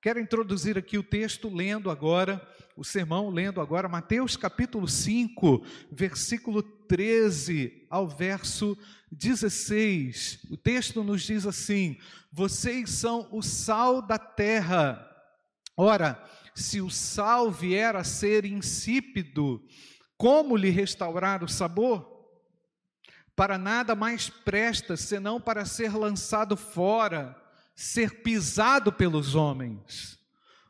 Quero introduzir aqui o texto lendo agora, o sermão lendo agora, Mateus capítulo 5, versículo 13 ao verso 16. O texto nos diz assim: Vocês são o sal da terra. Ora, se o sal vier a ser insípido, como lhe restaurar o sabor? Para nada mais presta senão para ser lançado fora ser pisado pelos homens.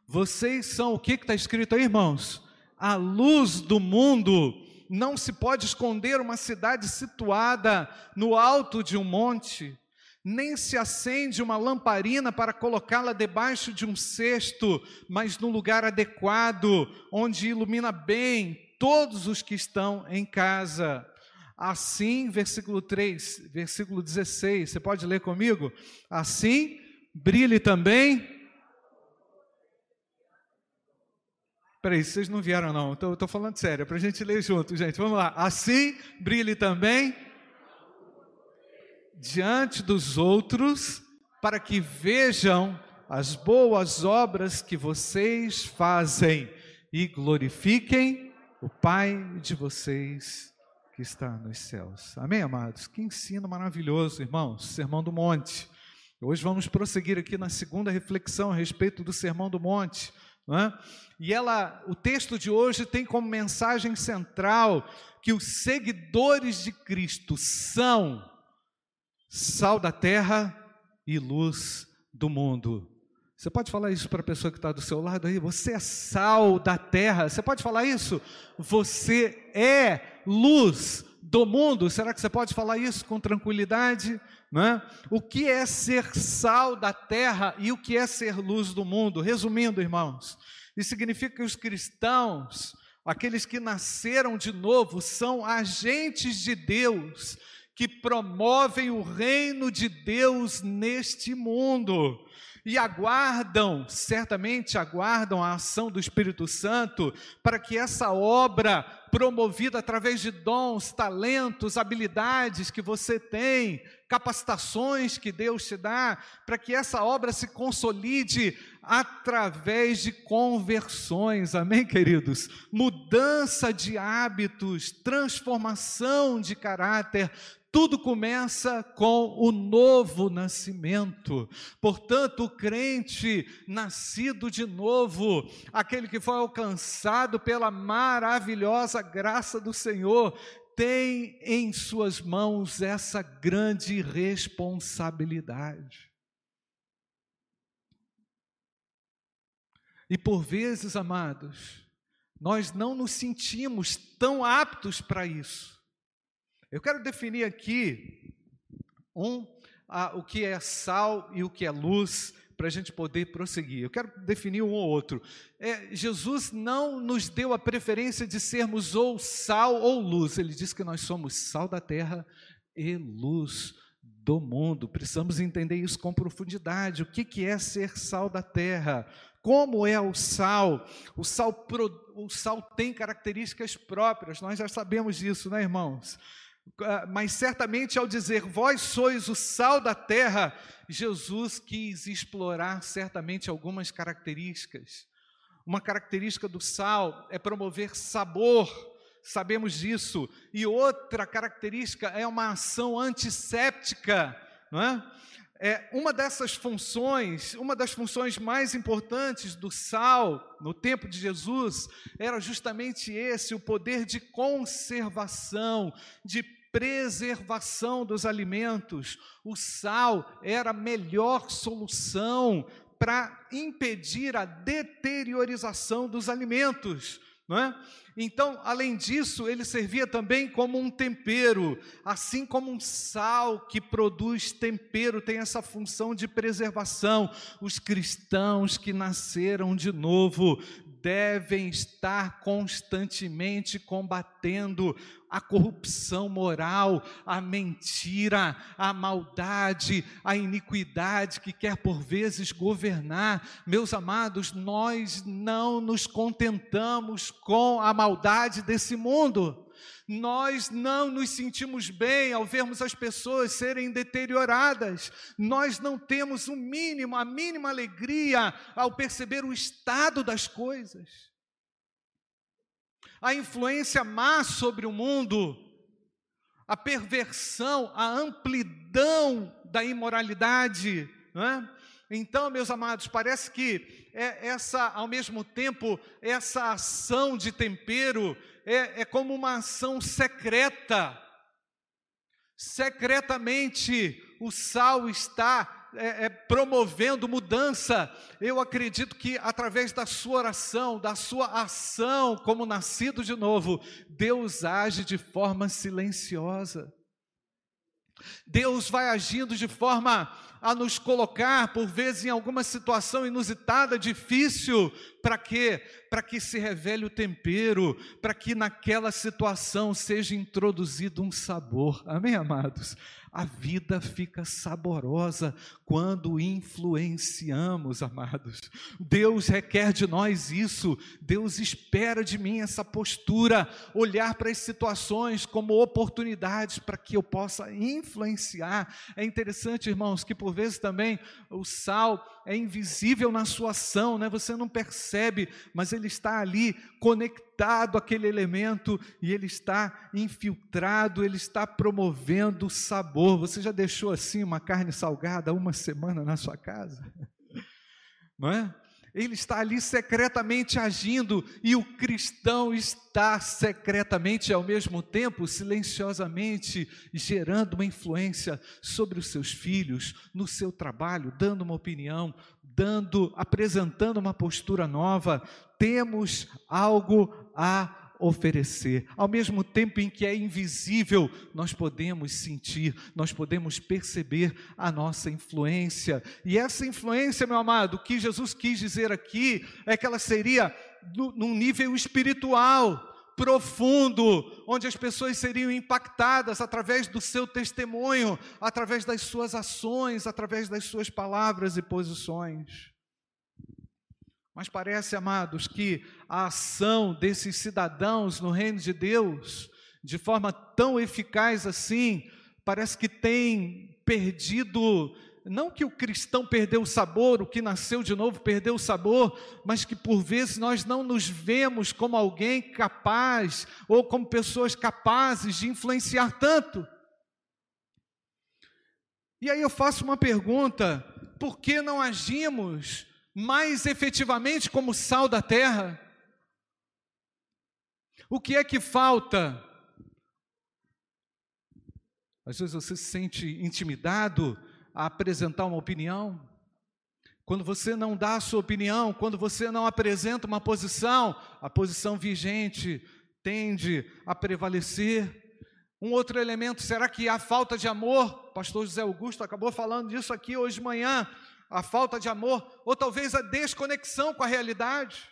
Vocês são o que está escrito aí, irmãos? A luz do mundo. Não se pode esconder uma cidade situada no alto de um monte, nem se acende uma lamparina para colocá-la debaixo de um cesto, mas no lugar adequado, onde ilumina bem todos os que estão em casa. Assim, versículo 3, versículo 16, você pode ler comigo? Assim, brilhe também. Peraí, vocês não vieram não, estou falando sério, é para a gente ler junto, gente. Vamos lá. Assim brilhe também diante dos outros, para que vejam as boas obras que vocês fazem e glorifiquem o Pai de vocês que está nos céus. Amém, amados? Que ensino maravilhoso, irmãos. Sermão do Monte. Hoje vamos prosseguir aqui na segunda reflexão a respeito do Sermão do Monte. É? E ela, o texto de hoje tem como mensagem central que os seguidores de Cristo são sal da terra e luz do mundo. Você pode falar isso para a pessoa que está do seu lado aí? Você é sal da terra. Você pode falar isso? Você é luz do mundo. Será que você pode falar isso com tranquilidade? Né? O que é ser sal da terra e o que é ser luz do mundo? Resumindo, irmãos, isso significa que os cristãos, aqueles que nasceram de novo, são agentes de Deus que promovem o reino de Deus neste mundo e aguardam, certamente aguardam a ação do Espírito Santo para que essa obra promovida através de dons, talentos, habilidades que você tem, capacitações que Deus te dá, para que essa obra se consolide através de conversões, amém, queridos? Mudança de hábitos, transformação de caráter, tudo começa com o novo nascimento. Portanto, o crente nascido de novo, aquele que foi alcançado pela maravilhosa graça do Senhor, tem em suas mãos essa grande responsabilidade. E por vezes, amados, nós não nos sentimos tão aptos para isso. Eu quero definir aqui um o que é sal e o que é luz para a gente poder prosseguir. Eu quero definir um ou outro. É, Jesus não nos deu a preferência de sermos ou sal ou luz. Ele diz que nós somos sal da terra e luz do mundo. Precisamos entender isso com profundidade. O que, que é ser sal da terra? Como é o sal? O sal, o sal tem características próprias, nós já sabemos disso, né, irmãos? Ah, mas certamente ao dizer vós sois o sal da terra, Jesus quis explorar certamente algumas características. Uma característica do sal é promover sabor, sabemos disso, e outra característica é uma ação antisséptica, não é? É, uma dessas funções, uma das funções mais importantes do sal no tempo de Jesus era justamente esse, o poder de conservação, de preservação dos alimentos. O sal era a melhor solução para impedir a deteriorização dos alimentos. É? Então, além disso, ele servia também como um tempero, assim como um sal que produz tempero tem essa função de preservação. Os cristãos que nasceram de novo devem estar constantemente combatendo a corrupção moral, a mentira, a maldade, a iniquidade que quer por vezes governar. Meus amados, nós não nos contentamos com a maldade desse mundo. Nós não nos sentimos bem ao vermos as pessoas serem deterioradas. Nós não temos o mínimo, a mínima alegria ao perceber o estado das coisas. A influência má sobre o mundo, a perversão, a amplidão da imoralidade, não é? Então, meus amados, parece que é essa, ao mesmo tempo, essa ação de tempero é, é como uma ação secreta. Secretamente, o sal está é, é, promovendo mudança. Eu acredito que através da sua oração, da sua ação como nascido de novo, Deus age de forma silenciosa. Deus vai agindo de forma a nos colocar, por vezes, em alguma situação inusitada, difícil, para quê? Para que se revele o tempero, para que naquela situação seja introduzido um sabor. Amém, amados? A vida fica saborosa quando influenciamos, amados. Deus requer de nós isso, Deus espera de mim essa postura, olhar para as situações como oportunidades para que eu possa influenciar. É interessante, irmãos, que por vezes também o sal é invisível na sua ação, né? você não percebe, mas ele está ali conectado àquele elemento e ele está infiltrado, ele está promovendo o sabor. Você já deixou assim uma carne salgada uma semana na sua casa? Não é? Ele está ali secretamente agindo e o cristão está secretamente, ao mesmo tempo, silenciosamente gerando uma influência sobre os seus filhos, no seu trabalho, dando uma opinião, dando, apresentando uma postura nova. Temos algo a oferecer. Ao mesmo tempo em que é invisível, nós podemos sentir, nós podemos perceber a nossa influência. E essa influência, meu amado, o que Jesus quis dizer aqui é que ela seria num nível espiritual profundo, onde as pessoas seriam impactadas através do seu testemunho, através das suas ações, através das suas palavras e posições. Mas parece, amados, que a ação desses cidadãos no reino de Deus, de forma tão eficaz assim, parece que tem perdido, não que o cristão perdeu o sabor, o que nasceu de novo perdeu o sabor, mas que por vezes nós não nos vemos como alguém capaz, ou como pessoas capazes de influenciar tanto. E aí eu faço uma pergunta: por que não agimos mais efetivamente como sal da terra? O que é que falta? Às vezes você se sente intimidado a apresentar uma opinião. Quando você não dá a sua opinião, quando você não apresenta uma posição, a posição vigente tende a prevalecer. Um outro elemento, será que há falta de amor? Pastor José Augusto acabou falando disso aqui hoje de manhã a falta de amor, ou talvez a desconexão com a realidade.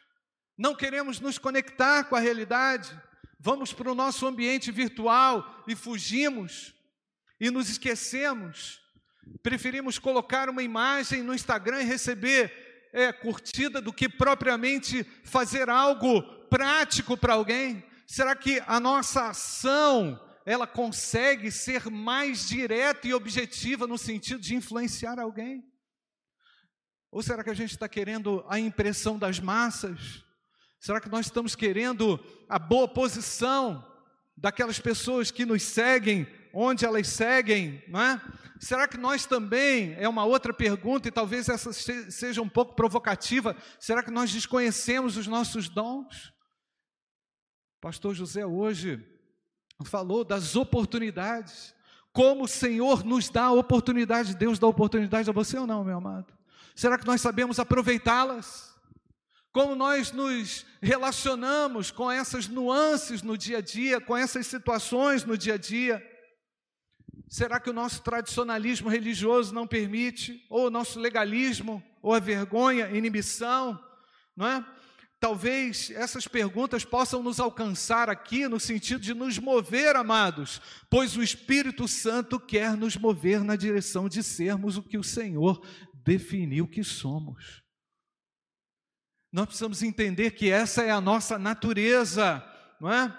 Não queremos nos conectar com a realidade. Vamos para o nosso ambiente virtual e fugimos e nos esquecemos. Preferimos colocar uma imagem no Instagram e receber é, curtida do que propriamente fazer algo prático para alguém. Será que a nossa ação ela consegue ser mais direta e objetiva no sentido de influenciar alguém? Ou será que a gente está querendo a impressão das massas? Será que nós estamos querendo a boa posição daquelas pessoas que nos seguem, onde elas seguem, não é? Será que nós também, é uma outra pergunta, e talvez essa seja um pouco provocativa, será que nós desconhecemos os nossos dons? Pastor José hoje falou das oportunidades, como o Senhor nos dá a oportunidade, Deus dá oportunidade a você ou não, meu amado? Será que nós sabemos aproveitá-las? Como nós nos relacionamos com essas nuances no dia a dia, com essas situações no dia a dia? Será que o nosso tradicionalismo religioso não permite? Ou o nosso legalismo, ou a vergonha, inibição, não é? Talvez essas perguntas possam nos alcançar aqui no sentido de nos mover, amados, pois o Espírito Santo quer nos mover na direção de sermos o que o Senhor definir o que somos. Nós precisamos entender que essa é a nossa natureza, não é?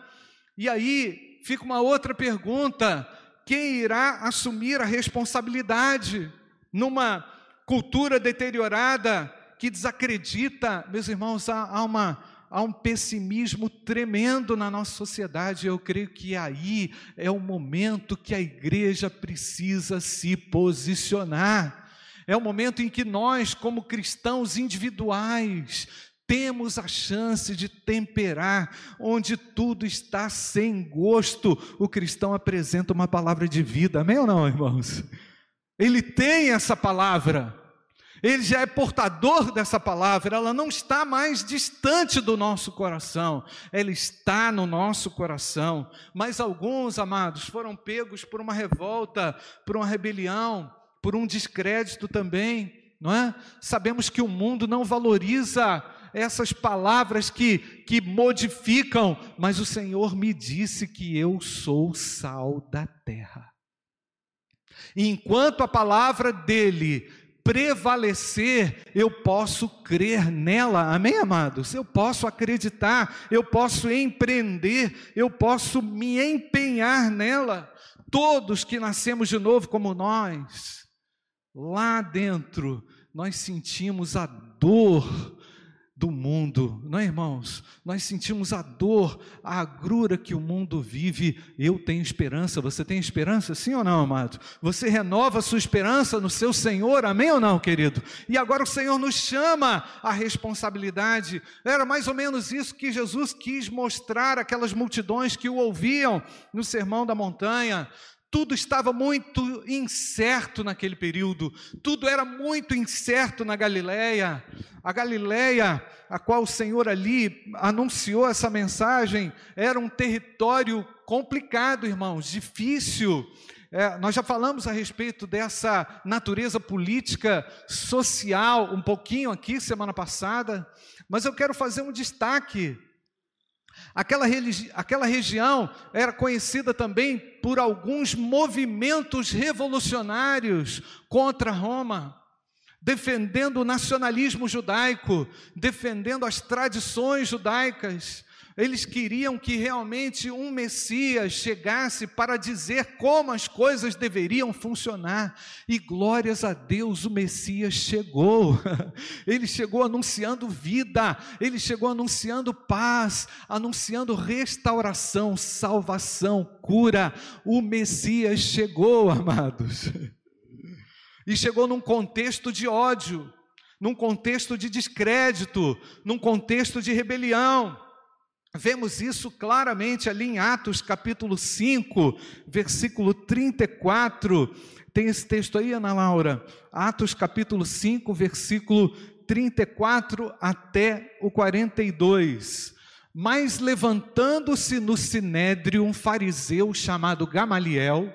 E aí fica uma outra pergunta: quem irá assumir a responsabilidade numa cultura deteriorada que desacredita? Meus irmãos, há, uma há um pessimismo tremendo na nossa sociedade. Eu creio que aí é o momento que a igreja precisa se posicionar. É o momento em que nós, como cristãos individuais, temos a chance de temperar, onde tudo está sem gosto, o cristão apresenta uma palavra de vida, amém ou não, irmãos? Ele tem essa palavra, ele já é portador dessa palavra, ela não está mais distante do nosso coração, ela está no nosso coração. Mas alguns, amados, foram pegos por uma revolta, por uma rebelião, por um descrédito também, não é? Sabemos que o mundo não valoriza essas palavras que, que modificam, mas o Senhor me disse que eu sou sal da terra. E enquanto a palavra dele prevalecer, eu posso crer nela, amém, amados? Eu posso acreditar, eu posso empreender, eu posso me empenhar nela. Todos que nascemos de novo como nós, lá dentro, nós sentimos a dor do mundo, não é, irmãos? Nós sentimos a dor, a agrura que o mundo vive. Eu tenho esperança, você tem esperança, sim ou não, amado? Você renova a sua esperança no seu Senhor, amém ou não, querido? E agora o Senhor nos chama à responsabilidade. Era mais ou menos isso que Jesus quis mostrar àquelas multidões que o ouviam no Sermão da Montanha. Tudo estava muito incerto naquele período, tudo era muito incerto na Galileia. A Galileia, a qual o Senhor ali anunciou essa mensagem, era um território complicado, irmãos, difícil. É, nós já falamos a respeito dessa natureza política, social, um pouquinho aqui semana passada, mas eu quero fazer um destaque Aquela, aquela região era conhecida também por alguns movimentos revolucionários contra Roma, defendendo o nacionalismo judaico, defendendo as tradições judaicas. Eles queriam que realmente um Messias chegasse para dizer como as coisas deveriam funcionar. E glórias a Deus, o Messias chegou. Ele chegou anunciando vida, ele chegou anunciando paz, anunciando restauração, salvação, cura. O Messias chegou, amados. E chegou num contexto de ódio, num contexto de descrédito, num contexto de rebelião. Vemos isso claramente ali em Atos capítulo 5, versículo 34. Tem esse texto aí, Ana Laura? Atos capítulo 5, versículo 34 até o 42. Mas levantando-se no sinédrio um fariseu chamado Gamaliel,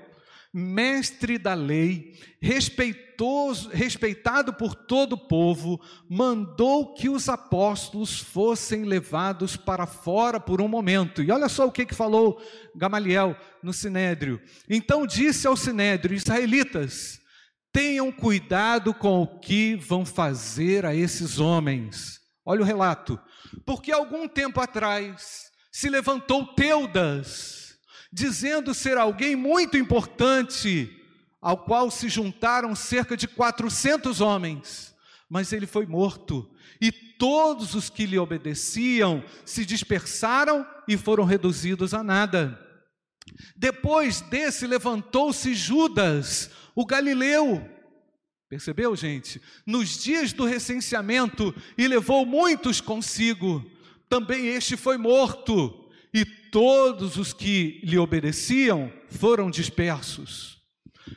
mestre da lei, respeitoso, respeitado por todo o povo, mandou que os apóstolos fossem levados para fora por um momento. E olha só o que, que falou Gamaliel no sinédrio. Então disse ao sinédrio: Israelitas, tenham cuidado com o que vão fazer a esses homens. Olha o relato. Porque algum tempo atrás se levantou Teudas dizendo ser alguém muito importante, ao qual se juntaram cerca de 400 homens, mas ele foi morto, e todos os que lhe obedeciam se dispersaram e foram reduzidos a nada. Depois desse levantou-se Judas, o galileu, percebeu, gente? Nos dias do recenseamento e levou muitos consigo. Também este foi morto e todos os que lhe obedeciam foram dispersos.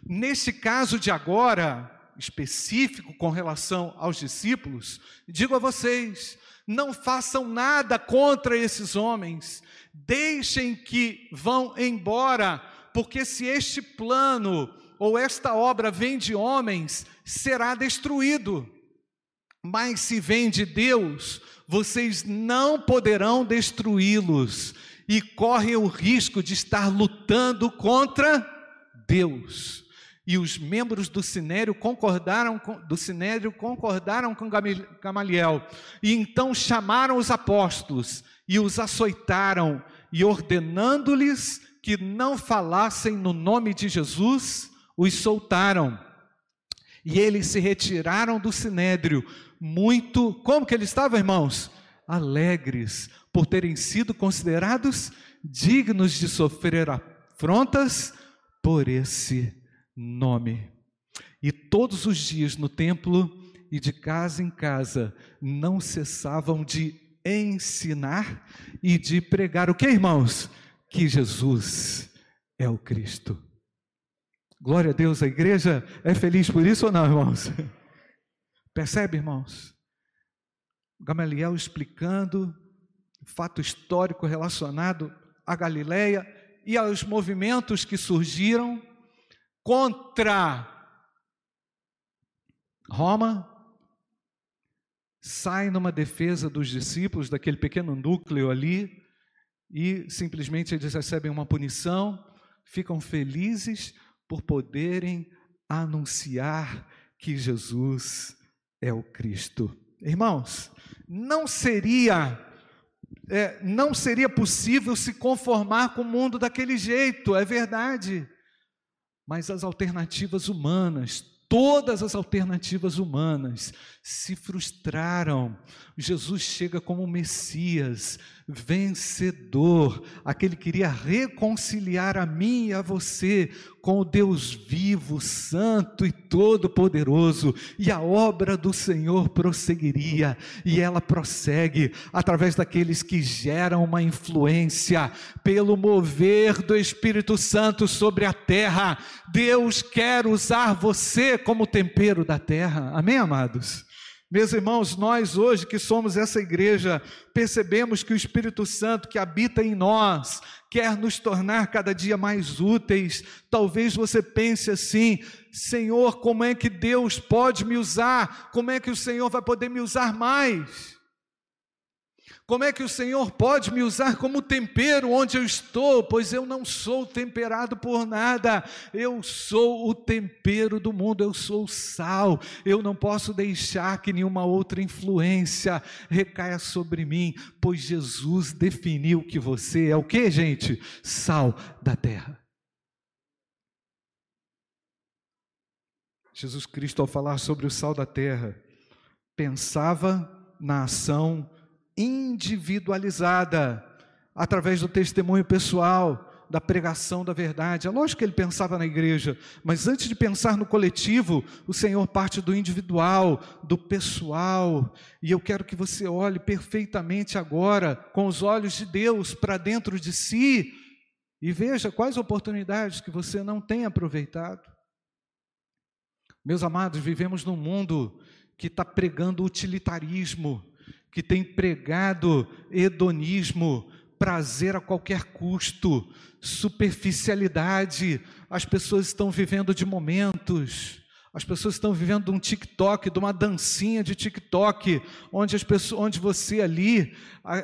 Nesse caso de agora, específico com relação aos discípulos, digo a vocês: não façam nada contra esses homens, deixem que vão embora, porque se este plano ou esta obra vem de homens, será destruído. Mas se vem de Deus, vocês não poderão destruí-los e correm o risco de estar lutando contra Deus. E os membros do Sinério concordaram com, do concordaram com Gamaliel. E então chamaram os apóstolos e os açoitaram e ordenando-lhes que não falassem no nome de Jesus, os soltaram. E eles se retiraram do sinédrio, muito, como que eles estavam, irmãos? Alegres por terem sido considerados dignos de sofrer afrontas por esse nome. E todos os dias no templo e de casa em casa não cessavam de ensinar e de pregar o que, irmãos? Que Jesus é o Cristo. Glória a Deus, a igreja é feliz por isso ou não, irmãos? Percebe, irmãos? Gamaliel explicando o fato histórico relacionado à Galileia e aos movimentos que surgiram contra Roma, sai numa defesa dos discípulos, daquele pequeno núcleo ali, e simplesmente eles recebem uma punição, ficam felizes por poderem anunciar que Jesus é o Cristo. Irmãos, não seria é, não seria possível se conformar com o mundo daquele jeito, é verdade. Mas as alternativas humanas, todas as alternativas humanas se frustraram. Jesus chega como Messias, vencedor, aquele que queria reconciliar a mim e a você com o Deus vivo, santo e todo-poderoso, e a obra do Senhor prosseguiria, e ela prossegue através daqueles que geram uma influência pelo mover do Espírito Santo sobre a terra. Deus quer usar você como tempero da terra. Amém, amados? Meus irmãos, nós hoje que somos essa igreja, percebemos que o Espírito Santo que habita em nós quer nos tornar cada dia mais úteis. Talvez você pense assim: Senhor, como é que Deus pode me usar? Como é que o Senhor vai poder me usar mais? Como é que o Senhor pode me usar como tempero onde eu estou? Pois eu não sou temperado por nada, eu sou o tempero do mundo, eu sou o sal. Eu não posso deixar que nenhuma outra influência recaia sobre mim, pois Jesus definiu que você é o que, gente? Sal da terra. Jesus Cristo, ao falar sobre o sal da terra, pensava na ação individualizada, através do testemunho pessoal, da pregação da verdade. É lógico que ele pensava na igreja, mas antes de pensar no coletivo, o Senhor parte do individual, do pessoal. E eu quero que você olhe perfeitamente agora, com os olhos de Deus, para dentro de si e veja quais oportunidades que você não tem aproveitado. Meus amados, vivemos num mundo que está pregando utilitarismo, que tem pregado hedonismo, prazer a qualquer custo, superficialidade. As pessoas estão vivendo de momentos. As pessoas estão vivendo de um TikTok, de uma dancinha de TikTok, onde, as pessoas, onde você ali,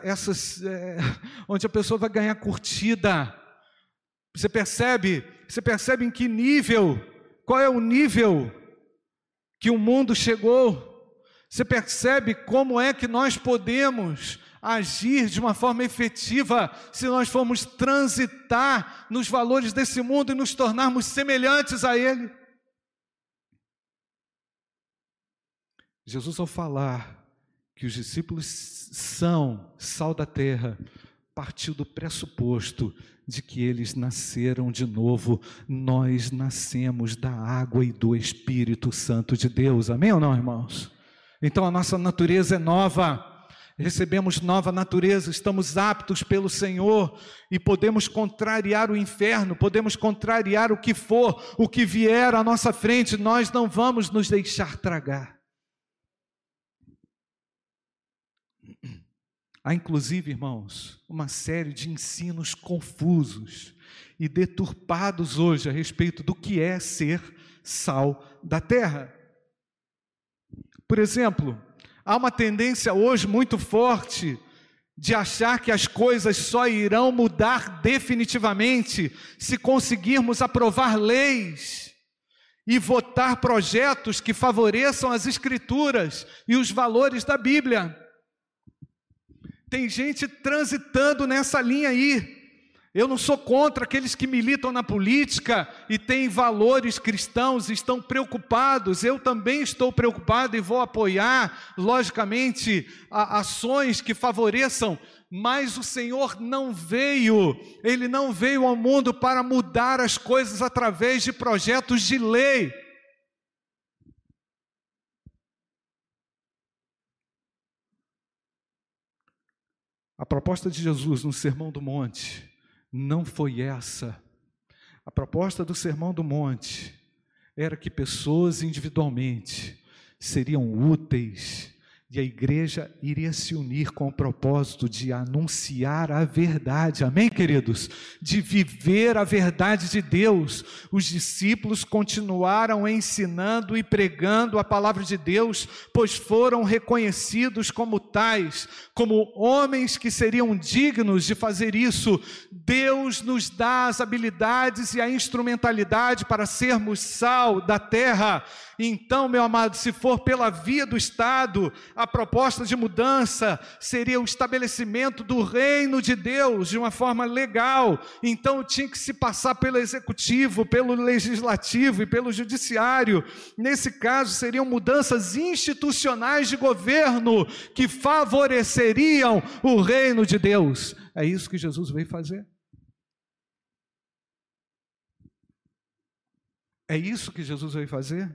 essas, é, onde a pessoa vai ganhar curtida. Você percebe? Você percebe em que nível? Qual é o nível que o mundo chegou? Você percebe como é que nós podemos agir de uma forma efetiva se nós formos transitar nos valores desse mundo e nos tornarmos semelhantes a Ele? Jesus, ao falar que os discípulos são sal da terra, partiu do pressuposto de que eles nasceram de novo. Nós nascemos da água e do Espírito Santo de Deus. Amém ou não, irmãos? Então a nossa natureza é nova, recebemos nova natureza, estamos aptos pelo Senhor e podemos contrariar o inferno, podemos contrariar o que for, o que vier à nossa frente, nós não vamos nos deixar tragar. Há inclusive, irmãos, uma série de ensinos confusos e deturpados hoje a respeito do que é ser sal da terra. Por exemplo, há uma tendência hoje muito forte de achar que as coisas só irão mudar definitivamente se conseguirmos aprovar leis e votar projetos que favoreçam as escrituras e os valores da Bíblia. Tem gente transitando nessa linha aí, Eu não sou contra aqueles que militam na política e têm valores cristãos, estão preocupados. Eu também estou preocupado e vou apoiar, logicamente, ações que favoreçam, mas o Senhor não veio, Ele não veio ao mundo para mudar as coisas através de projetos de lei. A proposta de Jesus no Sermão do Monte não foi essa. A proposta do Sermão do Monte era que pessoas individualmente seriam úteis e a igreja iria se unir com o propósito de anunciar a verdade, amém, queridos? De viver a verdade de Deus. Os discípulos continuaram ensinando e pregando a palavra de Deus, pois foram reconhecidos como tais, como homens que seriam dignos de fazer isso. Deus nos dá as habilidades e a instrumentalidade para sermos sal da terra. Então, meu amado, se for pela via do Estado, a proposta de mudança seria o estabelecimento do reino de Deus de uma forma legal. Então, tinha que se passar pelo executivo, pelo legislativo e pelo judiciário. Nesse caso, seriam mudanças institucionais de governo que favoreceriam o reino de Deus. É isso que Jesus veio fazer. É isso que Jesus veio fazer?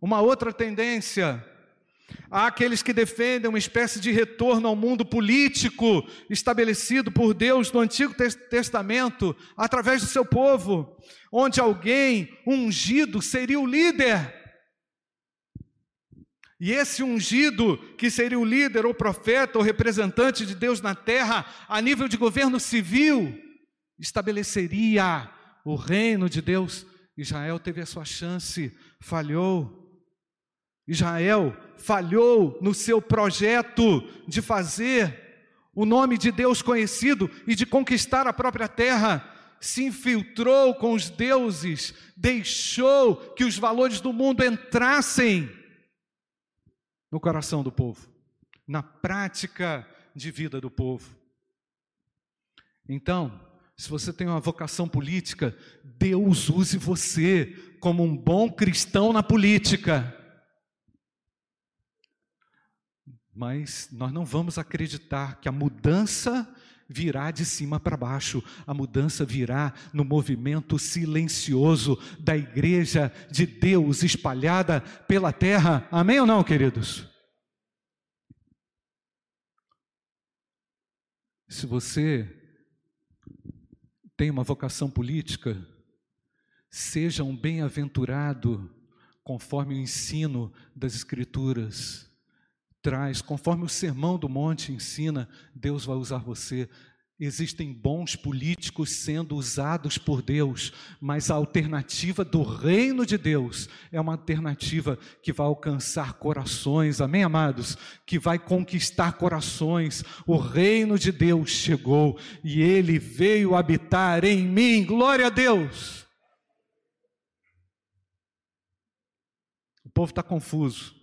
Uma outra tendência, há aqueles que defendem uma espécie de retorno ao mundo político estabelecido por Deus no Antigo Testamento, através do seu povo, onde alguém ungido seria o líder. E esse ungido, que seria o líder, ou profeta, ou representante de Deus na terra, a nível de governo civil, estabeleceria o reino de Deus. Israel teve a sua chance, falhou. Israel falhou no seu projeto de fazer o nome de Deus conhecido e de conquistar a própria terra, se infiltrou com os deuses, deixou que os valores do mundo entrassem no coração do povo, na prática de vida do povo. Então, se você tem uma vocação política, Deus use você como um bom cristão na política Mas nós não vamos acreditar que a mudança virá de cima para baixo, a mudança virá no movimento silencioso da igreja de Deus espalhada pela terra. Amém ou não, queridos? Se você tem uma vocação política, seja um bem-aventurado conforme o ensino das Escrituras traz, conforme o sermão do monte ensina, Deus vai usar você. Existem bons políticos sendo usados por Deus, mas a alternativa do reino de Deus é uma alternativa que vai alcançar corações, amém, amados? Que vai conquistar corações. O reino de Deus chegou e ele veio habitar em mim, glória a Deus. O povo está confuso.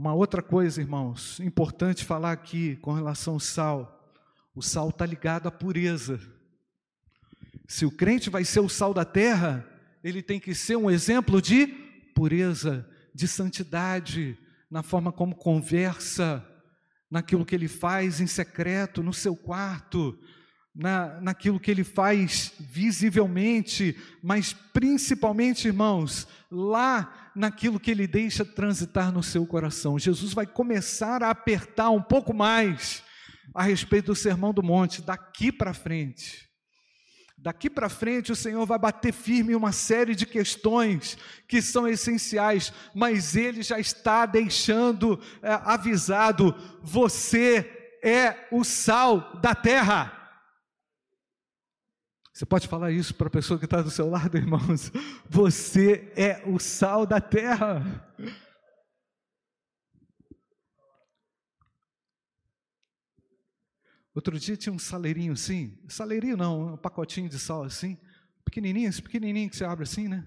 Uma outra coisa, irmãos, importante falar aqui com relação ao sal. O sal está ligado à pureza. Se o crente vai ser o sal da terra, ele tem que ser um exemplo de pureza, de santidade, na forma como conversa, naquilo que ele faz em secreto, no seu quarto, na, naquilo que ele faz visivelmente, mas principalmente, irmãos, lá naquilo que ele deixa transitar no seu coração. Jesus vai começar a apertar um pouco mais a respeito do Sermão do Monte, daqui para frente. Daqui para frente, o Senhor vai bater firme uma série de questões que são essenciais, mas Ele já está deixando é, avisado: você é o sal da terra. Você pode falar isso para a pessoa que está do seu lado, irmãos? Você é o sal da terra. Outro dia tinha um saleirinho assim, saleirinho não, um pacotinho de sal assim, pequenininho, esse pequenininho que você abre assim, né?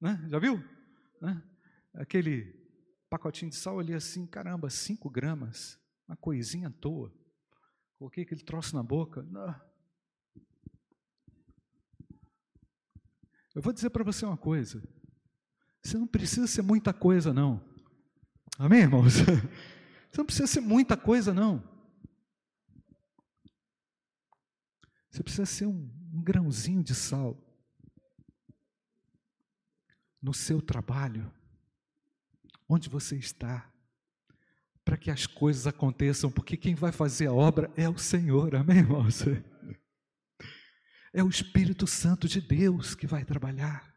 né? Já viu? Né? Aquele pacotinho de sal ali assim, caramba, cinco gramas, uma coisinha à toa. Coloquei aquele troço na boca. Não. Eu vou dizer para você uma coisa. Você não precisa ser muita coisa, não. Amém, irmãos? Você não precisa ser muita coisa, não. Você precisa ser um, um grãozinho de sal no seu trabalho, onde você está, para que as coisas aconteçam, porque quem vai fazer a obra é o Senhor, amém, irmãos? É o Espírito Santo de Deus que vai trabalhar.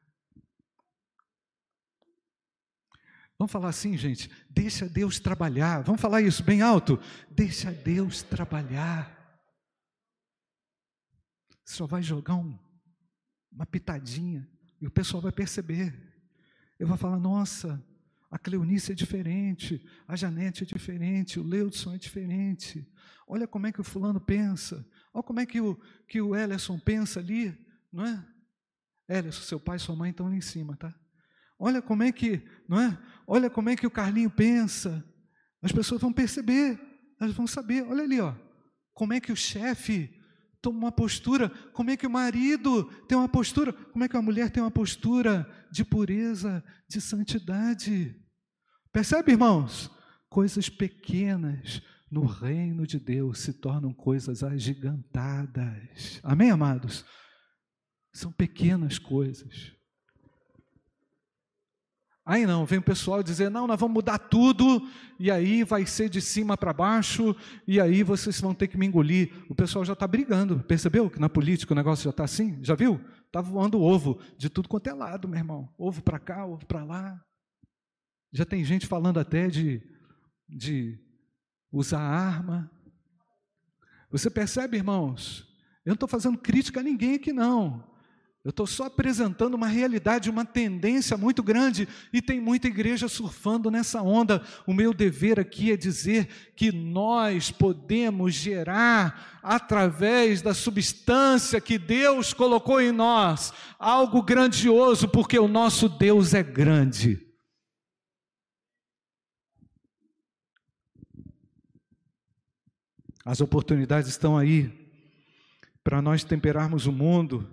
Vamos falar assim, gente, deixa Deus trabalhar. Vamos falar isso bem alto? Deixa Deus trabalhar. Só vai jogar um, uma pitadinha e o pessoal vai perceber. Eu vou falar, nossa, a Cleonice é diferente, a Janete é diferente, o Leudson é diferente. Olha como é que o fulano pensa, olha como é que o, que o Ellison pensa ali, não é? Ellison, seu pai e sua mãe estão ali em cima, tá? Olha como é que, não é? Olha como é que o Carlinho pensa. As pessoas vão perceber, elas vão saber. Olha ali, ó. Como é que o chefe toma uma postura, como é que o marido tem uma postura, como é que a mulher tem uma postura de pureza, de santidade. Percebe, irmãos? Coisas pequenas no reino de Deus se tornam coisas agigantadas. Amém, amados? São pequenas coisas. Aí não, vem o pessoal dizer: não, nós vamos mudar tudo, e aí vai ser de cima para baixo, e aí vocês vão ter que me engolir. O pessoal já está brigando, percebeu que na política o negócio já está assim? Já viu? Está voando ovo de tudo quanto é lado, meu irmão. Ovo para cá, ovo para lá. Já tem gente falando até de, de usar arma. Você percebe, irmãos? Eu não estou fazendo crítica a ninguém aqui, não. Eu estou só apresentando uma realidade, uma tendência muito grande, e tem muita igreja surfando nessa onda. O meu dever aqui é dizer que nós podemos gerar, através da substância que Deus colocou em nós, algo grandioso, porque o nosso Deus é grande. As oportunidades estão aí para nós temperarmos o mundo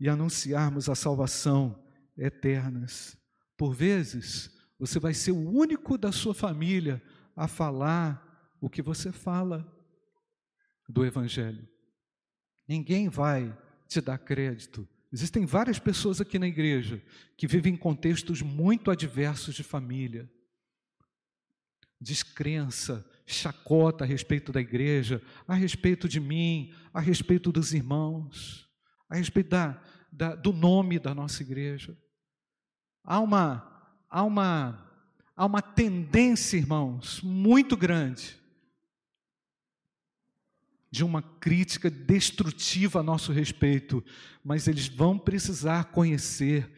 e anunciarmos a salvação eternas. Por vezes, você vai ser o único da sua família a falar o que você fala do Evangelho. Ninguém vai te dar crédito. Existem várias pessoas aqui na igreja que vivem em contextos muito adversos de família. Descrença, chacota a respeito da igreja, a respeito de mim, a respeito dos irmãos a respeito da, da, do nome da nossa igreja. Há uma, há, uma, há uma tendência, irmãos, muito grande de uma crítica destrutiva a nosso respeito, mas eles vão precisar conhecer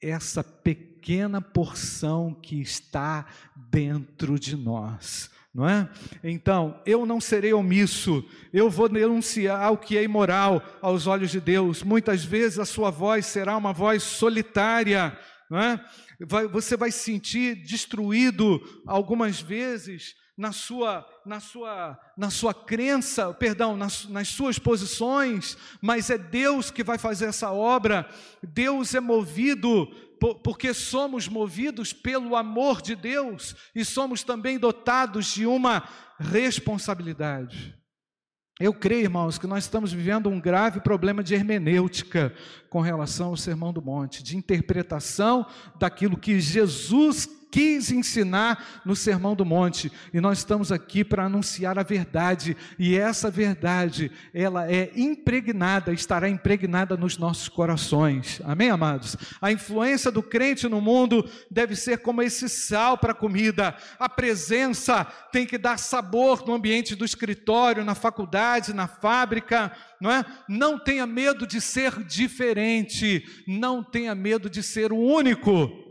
essa pequena porção que está dentro de nós não é? Então, eu não serei omisso, eu vou denunciar o que é imoral aos olhos de Deus. Muitas vezes a sua voz será uma voz solitária, não é? Vai, você vai se sentir destruído algumas vezes na sua, na sua, na sua crença, perdão, nas, nas suas posições, mas é Deus que vai fazer essa obra. Deus é movido porque somos movidos pelo amor de Deus e somos também dotados de uma responsabilidade. Eu creio, irmãos, que nós estamos vivendo um grave problema de hermenêutica com relação ao Sermão do Monte, de interpretação daquilo que Jesus quis ensinar no Sermão do Monte, e nós estamos aqui para anunciar a verdade, e essa verdade, ela é impregnada, estará impregnada nos nossos corações. Amém, amados? A influência do crente no mundo deve ser como esse sal para a comida. A presença tem que dar sabor no ambiente do escritório, na faculdade, na fábrica, não é? Não tenha medo de ser diferente, não tenha medo de ser o único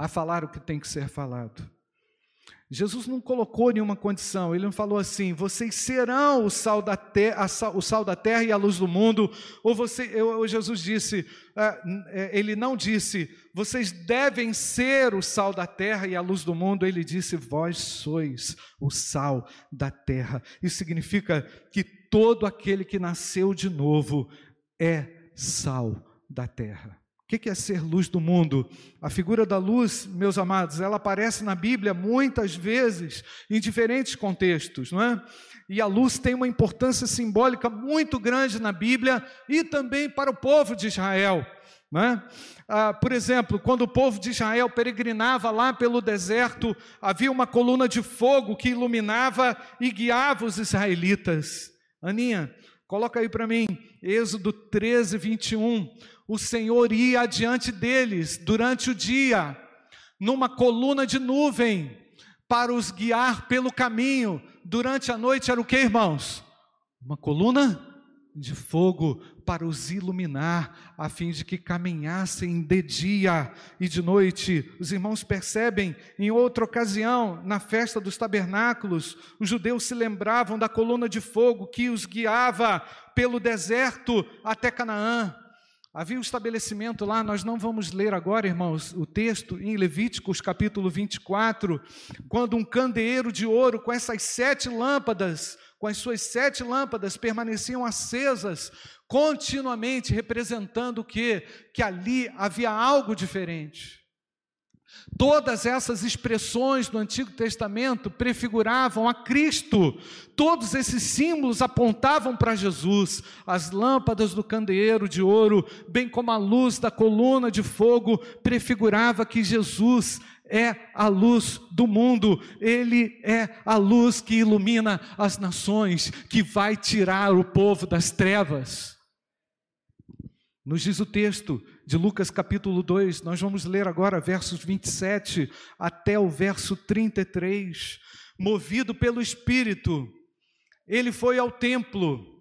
a falar o que tem que ser falado. Jesus não colocou nenhuma condição, ele não falou assim: vocês serão o sal da, terra, o sal da terra e a luz do mundo, ou você, ou Jesus disse, é, é, ele não disse, vocês devem ser o sal da terra e a luz do mundo, ele disse, vós sois o sal da terra. Isso significa que todo aquele que nasceu de novo é sal da terra. O que é ser luz do mundo? A figura da luz, meus amados, ela aparece na Bíblia muitas vezes em diferentes contextos, não é? E a luz tem uma importância simbólica muito grande na Bíblia e também para o povo de Israel. É? Ah, por exemplo, quando o povo de Israel peregrinava lá pelo deserto, havia uma coluna de fogo que iluminava e guiava os israelitas. Aninha, coloca aí para mim, Êxodo 13, 21 o Senhor ia adiante deles durante o dia, numa coluna de nuvem, para os guiar pelo caminho. Durante a noite era o que, irmãos? Uma coluna de fogo para os iluminar, a fim de que caminhassem de dia e de noite. Os irmãos percebem, em outra ocasião, na festa dos tabernáculos, os judeus se lembravam da coluna de fogo que os guiava pelo deserto até Canaã. Havia um estabelecimento lá, nós não vamos ler agora, irmãos, o texto em Levíticos capítulo 24, quando um candeeiro de ouro com essas sete lâmpadas, com as suas sete lâmpadas permaneciam acesas continuamente, representando o que? Que ali havia algo diferente. Todas essas expressões do Antigo Testamento prefiguravam a Cristo. Todos esses símbolos apontavam para Jesus. As lâmpadas do candeeiro de ouro, bem como a luz da coluna de fogo, prefigurava que Jesus é a luz do mundo, ele é a luz que ilumina as nações, que vai tirar o povo das trevas. Nos diz o texto de Lucas capítulo 2, nós vamos ler agora versos 27 até o verso 33. Movido pelo Espírito, ele foi ao templo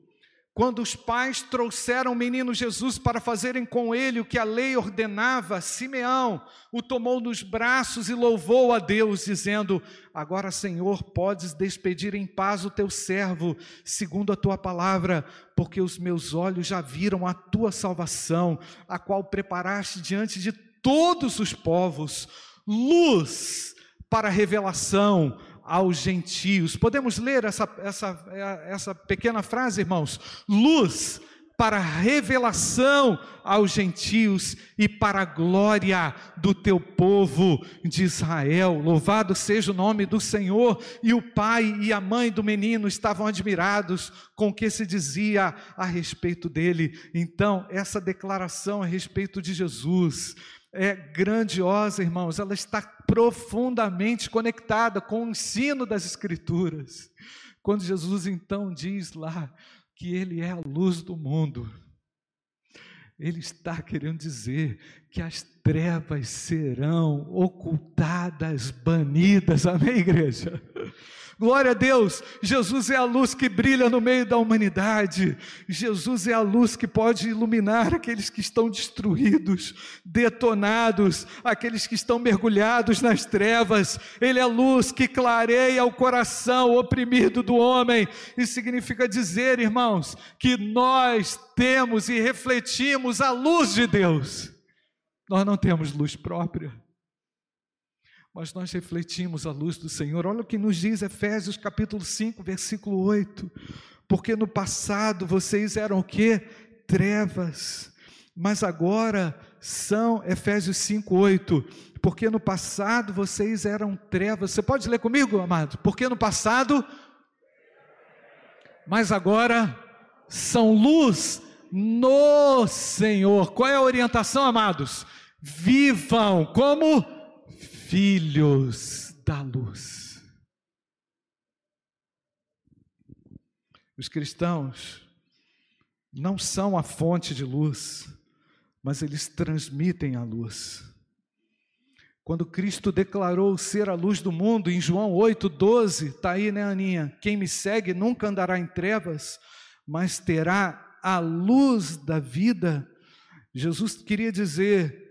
quando os pais trouxeram o menino Jesus para fazerem com ele o que a lei ordenava, Simeão o tomou nos braços e louvou a Deus, dizendo: Agora, Senhor, podes despedir em paz o teu servo, segundo a tua palavra, porque os meus olhos já viram a tua salvação, a qual preparaste diante de todos os povos, luz para revelação aos gentios. Podemos ler essa, essa, essa pequena frase, irmãos? Luz para revelação aos gentios e para a glória do teu povo de Israel. Louvado seja o nome do Senhor. E o pai e a mãe do menino estavam admirados com o que se dizia a respeito dele. Então, essa declaração a respeito de Jesus é grandiosa, irmãos, ela está profundamente conectada com o ensino das Escrituras. Quando Jesus então diz lá que Ele é a luz do mundo, Ele está querendo dizer que as trevas serão ocultadas, banidas, amém, igreja? Glória a Deus, Jesus é a luz que brilha no meio da humanidade. Jesus é a luz que pode iluminar aqueles que estão destruídos, detonados, aqueles que estão mergulhados nas trevas. Ele é a luz que clareia o coração oprimido do homem. Isso significa dizer, irmãos, que nós temos e refletimos a luz de Deus. Nós não temos luz própria mas nós refletimos a luz do Senhor. Olha o que nos diz Efésios capítulo 5, versículo 8. Porque no passado vocês eram o que? Trevas, mas agora são, Efésios 5, 8. Porque no passado vocês eram trevas. Você pode ler comigo, amado? Porque no passado, mas agora são luz no Senhor. Qual é a orientação, amados? Vivam como filhos da luz. Os cristãos não são a fonte de luz, mas eles transmitem a luz. Quando Cristo declarou ser a luz do mundo, em João 8,12, está aí, né, Aninha? Quem me segue nunca andará em trevas, mas terá a luz da vida. Jesus queria dizer: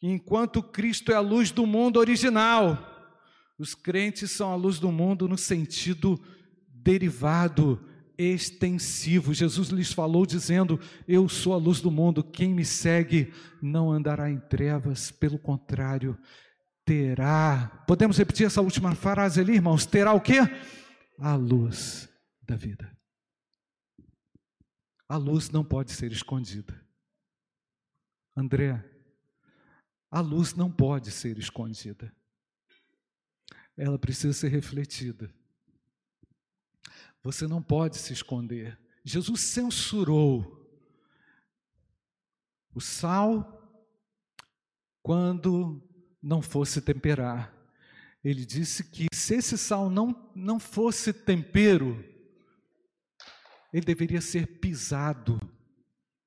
enquanto Cristo é a luz do mundo original, Os crentes são a luz do mundo no sentido derivado, extensivo. Jesus lhes falou dizendo: Eu sou a luz do mundo, quem me segue não andará em trevas, pelo contrário, terá. Podemos repetir essa última frase ali, irmãos? Terá o quê? A luz da vida. A luz não pode ser escondida. André, a luz não pode ser escondida. Ela precisa ser refletida. Você não pode se esconder. Jesus censurou o sal quando não fosse temperar. Ele disse que se esse sal não, não fosse tempero, ele deveria ser pisado.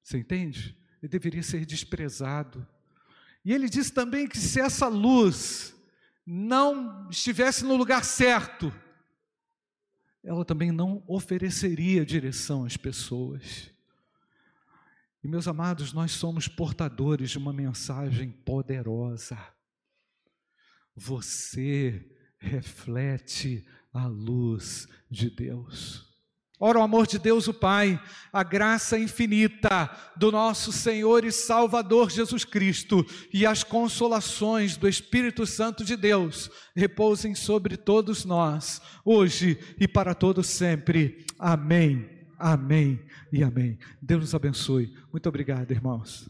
Você entende? Ele deveria ser desprezado. E ele disse também que se essa luz não estivesse no lugar certo, ela também não ofereceria direção às pessoas. E meus amados, nós somos portadores de uma mensagem poderosa. Você reflete a luz de Deus. Ora, o amor de Deus, o Pai, a graça infinita do nosso Senhor e Salvador Jesus Cristo e as consolações do Espírito Santo de Deus repousem sobre todos nós, hoje e para todos sempre. Amém, amém e amém. Deus nos abençoe. Muito obrigado, irmãos.